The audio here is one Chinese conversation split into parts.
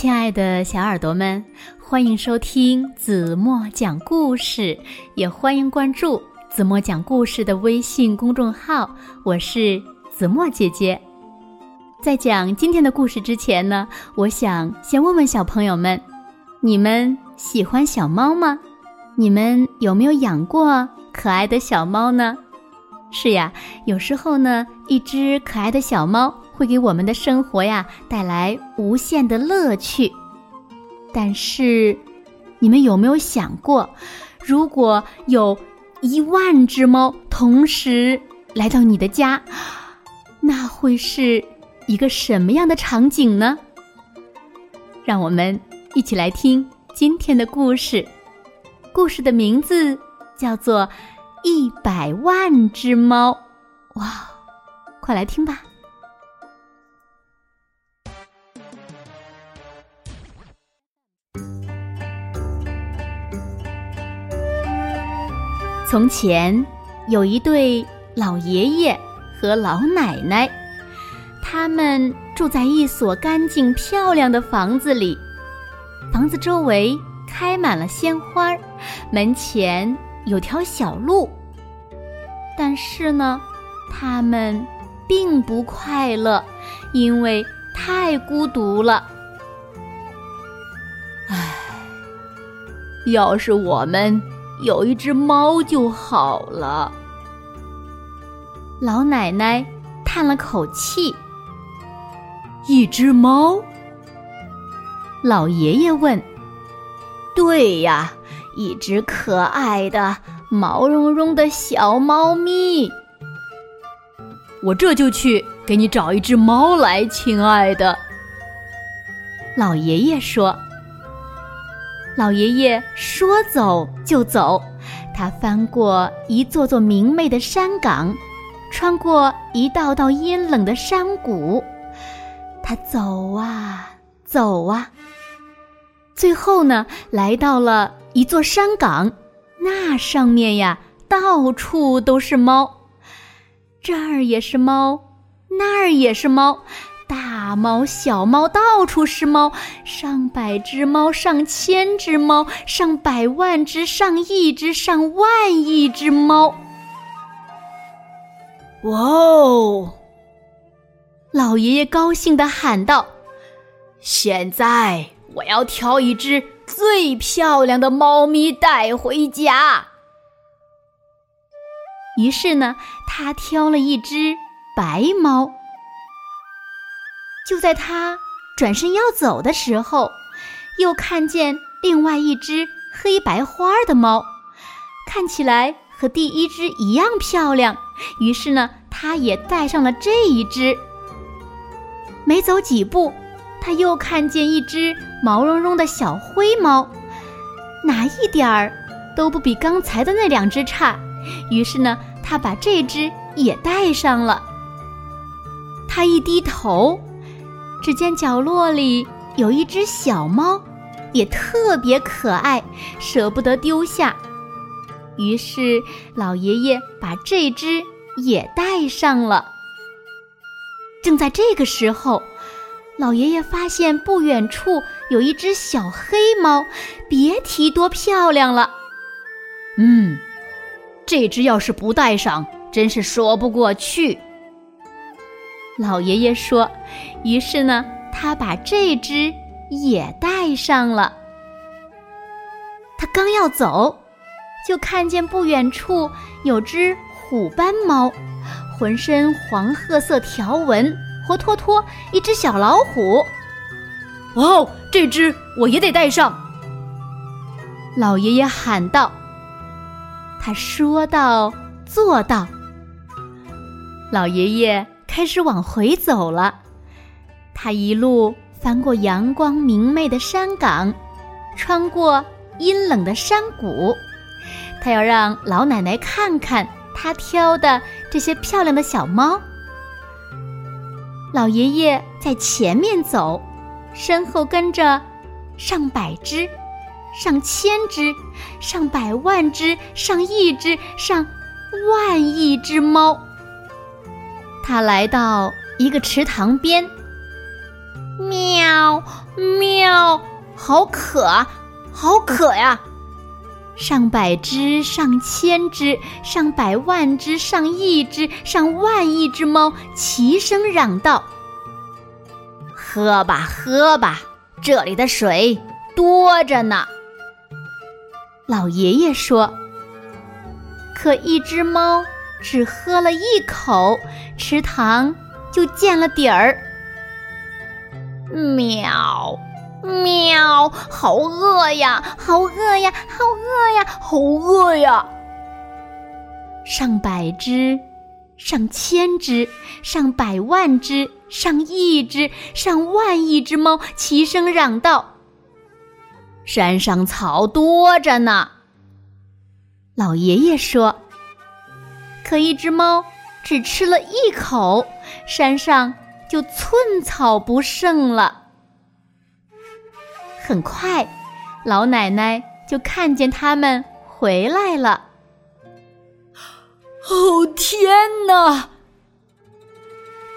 亲爱的小耳朵们，欢迎收听子墨讲故事，也欢迎关注子墨讲故事的微信公众号。我是子墨姐姐。在讲今天的故事之前呢，我想先问问小朋友们：你们喜欢小猫吗？你们有没有养过可爱的小猫呢？是呀，有时候呢，一只可爱的小猫。会给我们的生活呀带来无限的乐趣，但是，你们有没有想过，如果有一万只猫同时来到你的家，那会是一个什么样的场景呢？让我们一起来听今天的故事，故事的名字叫做《一百万只猫》。哇，快来听吧！从前有一对老爷爷和老奶奶，他们住在一所干净漂亮的房子里。房子周围开满了鲜花，门前有条小路。但是呢，他们并不快乐，因为太孤独了。唉，要是我们……有一只猫就好了。老奶奶叹了口气。一只猫？老爷爷问。对呀，一只可爱的毛茸茸的小猫咪。我这就去给你找一只猫来，亲爱的。老爷爷说。老爷爷说走就走，他翻过一座座明媚的山岗，穿过一道道阴冷的山谷，他走啊走啊，最后呢，来到了一座山岗，那上面呀，到处都是猫，这儿也是猫，那儿也是猫。大猫、小猫，到处是猫，上百只猫，上千只猫，上百万只，上亿只，上万亿只猫。哇哦！老爷爷高兴地喊道：“现在我要挑一只最漂亮的猫咪带回家。”于是呢，他挑了一只白猫。就在他转身要走的时候，又看见另外一只黑白花的猫，看起来和第一只一样漂亮。于是呢，他也带上了这一只。没走几步，他又看见一只毛茸茸的小灰猫，哪一点儿都不比刚才的那两只差。于是呢，他把这只也带上了。他一低头。只见角落里有一只小猫，也特别可爱，舍不得丢下。于是老爷爷把这只也带上了。正在这个时候，老爷爷发现不远处有一只小黑猫，别提多漂亮了。嗯，这只要是不带上，真是说不过去。老爷爷说：“于是呢，他把这只也带上了。他刚要走，就看见不远处有只虎斑猫，浑身黄褐色条纹，活脱脱一只小老虎。哇哦，这只我也得带上！”老爷爷喊道。他说到，做到。老爷爷。开始往回走了，他一路翻过阳光明媚的山岗，穿过阴冷的山谷，他要让老奶奶看看他挑的这些漂亮的小猫。老爷爷在前面走，身后跟着上百只、上千只、上百万只、上亿只、上万亿只猫。他来到一个池塘边，喵喵，好渴啊，好渴呀！上百只、上千只、上百万只、上亿只、上万亿只猫齐声嚷道：“喝吧，喝吧，这里的水多着呢。”老爷爷说：“可一只猫只喝了一口，池塘就见了底儿。”喵。喵！好饿呀，好饿呀，好饿呀，好饿呀！上百只，上千只，上百万只，上亿只，上万亿只猫齐声嚷道：“山上草多着呢。”老爷爷说：“可一只猫只吃了一口，山上就寸草不剩了。”很快，老奶奶就看见他们回来了。哦天哪！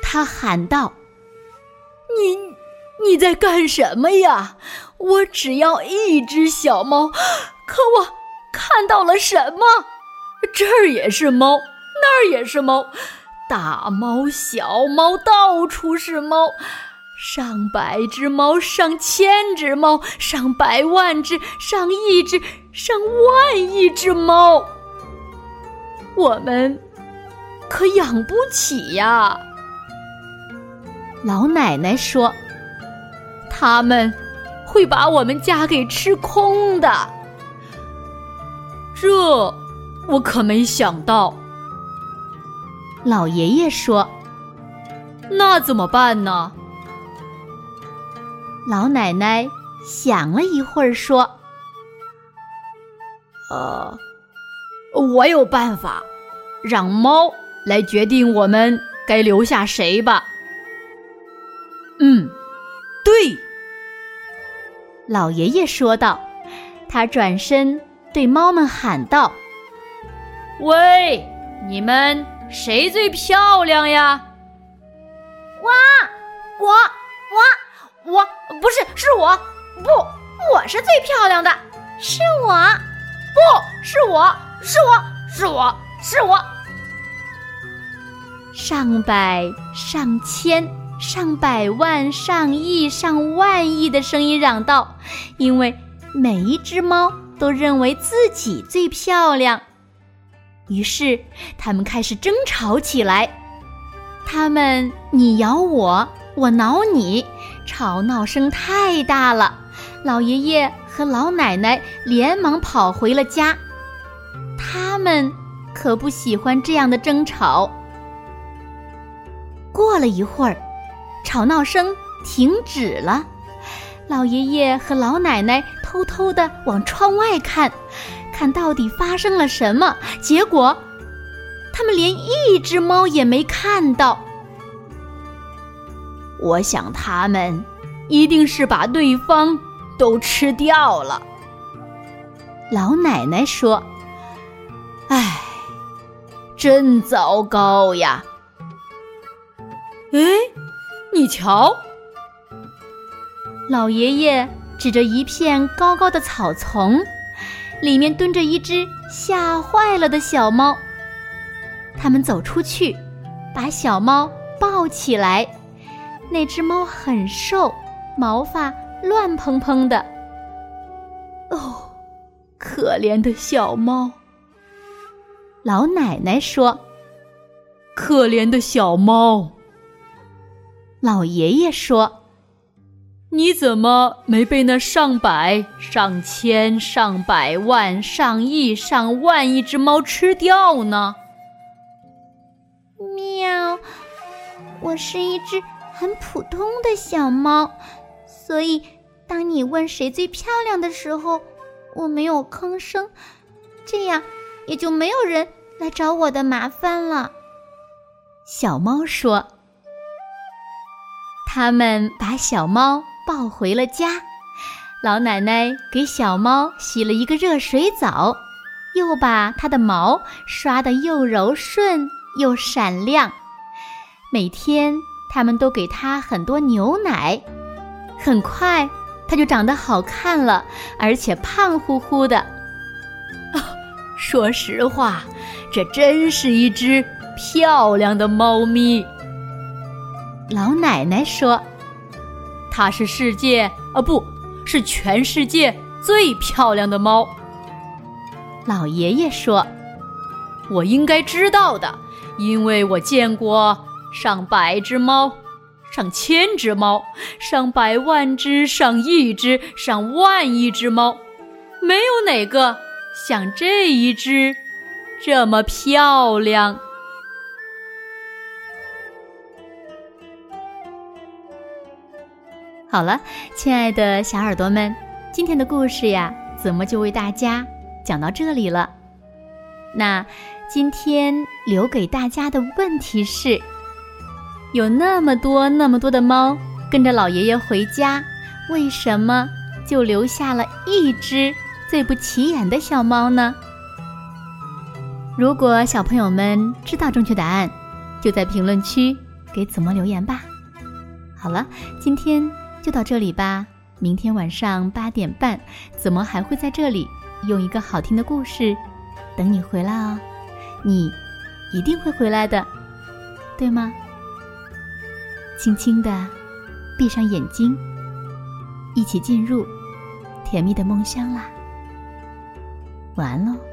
他喊道：“你你在干什么呀？我只要一只小猫，可我看到了什么？这儿也是猫，那儿也是猫，大猫小猫，到处是猫。”上百只猫，上千只猫，上百万只，上亿只，上万亿只猫，我们可养不起呀！老奶奶说：“他们会把我们家给吃空的。”这我可没想到。老爷爷说：“那怎么办呢？”老奶奶想了一会儿，说：“呃，我有办法，让猫来决定我们该留下谁吧。”嗯，对。老爷爷说道。他转身对猫们喊道：“喂，你们谁最漂亮呀？”哇，我，我。我不是，是我不，我是最漂亮的，是我，不是我，是我是我是我。上百、上千、上百万、上亿、上万亿的声音嚷道：“因为每一只猫都认为自己最漂亮。”于是，他们开始争吵起来。他们你咬我，我挠你。吵闹声太大了，老爷爷和老奶奶连忙跑回了家。他们可不喜欢这样的争吵。过了一会儿，吵闹声停止了，老爷爷和老奶奶偷偷的往窗外看，看到底发生了什么。结果，他们连一只猫也没看到。我想他们一定是把对方都吃掉了。老奶奶说：“唉，真糟糕呀！”哎，你瞧，老爷爷指着一片高高的草丛，里面蹲着一只吓坏了的小猫。他们走出去，把小猫抱起来。那只猫很瘦，毛发乱蓬蓬的。哦，可怜的小猫。老奶奶说：“可怜的小猫。”老爷爷说：“你怎么没被那上百、上千、上百万、上亿、上万亿只猫吃掉呢？”喵，我是一只。很普通的小猫，所以当你问谁最漂亮的时候，我没有吭声，这样也就没有人来找我的麻烦了。小猫说：“他们把小猫抱回了家，老奶奶给小猫洗了一个热水澡，又把它的毛刷得又柔顺又闪亮，每天。”他们都给它很多牛奶，很快，它就长得好看了，而且胖乎乎的。说实话，这真是一只漂亮的猫咪。老奶奶说：“它是世界啊，不是全世界最漂亮的猫。”老爷爷说：“我应该知道的，因为我见过上百只猫。”上千只猫，上百万只，上亿只，上万亿只猫，没有哪个像这一只这么漂亮。好了，亲爱的小耳朵们，今天的故事呀，子墨就为大家讲到这里了。那今天留给大家的问题是。有那么多那么多的猫跟着老爷爷回家，为什么就留下了一只最不起眼的小猫呢？如果小朋友们知道正确答案，就在评论区给子墨留言吧。好了，今天就到这里吧。明天晚上八点半，子墨还会在这里用一个好听的故事等你回来哦。你一定会回来的，对吗？轻轻地闭上眼睛，一起进入甜蜜的梦乡啦。晚安喽。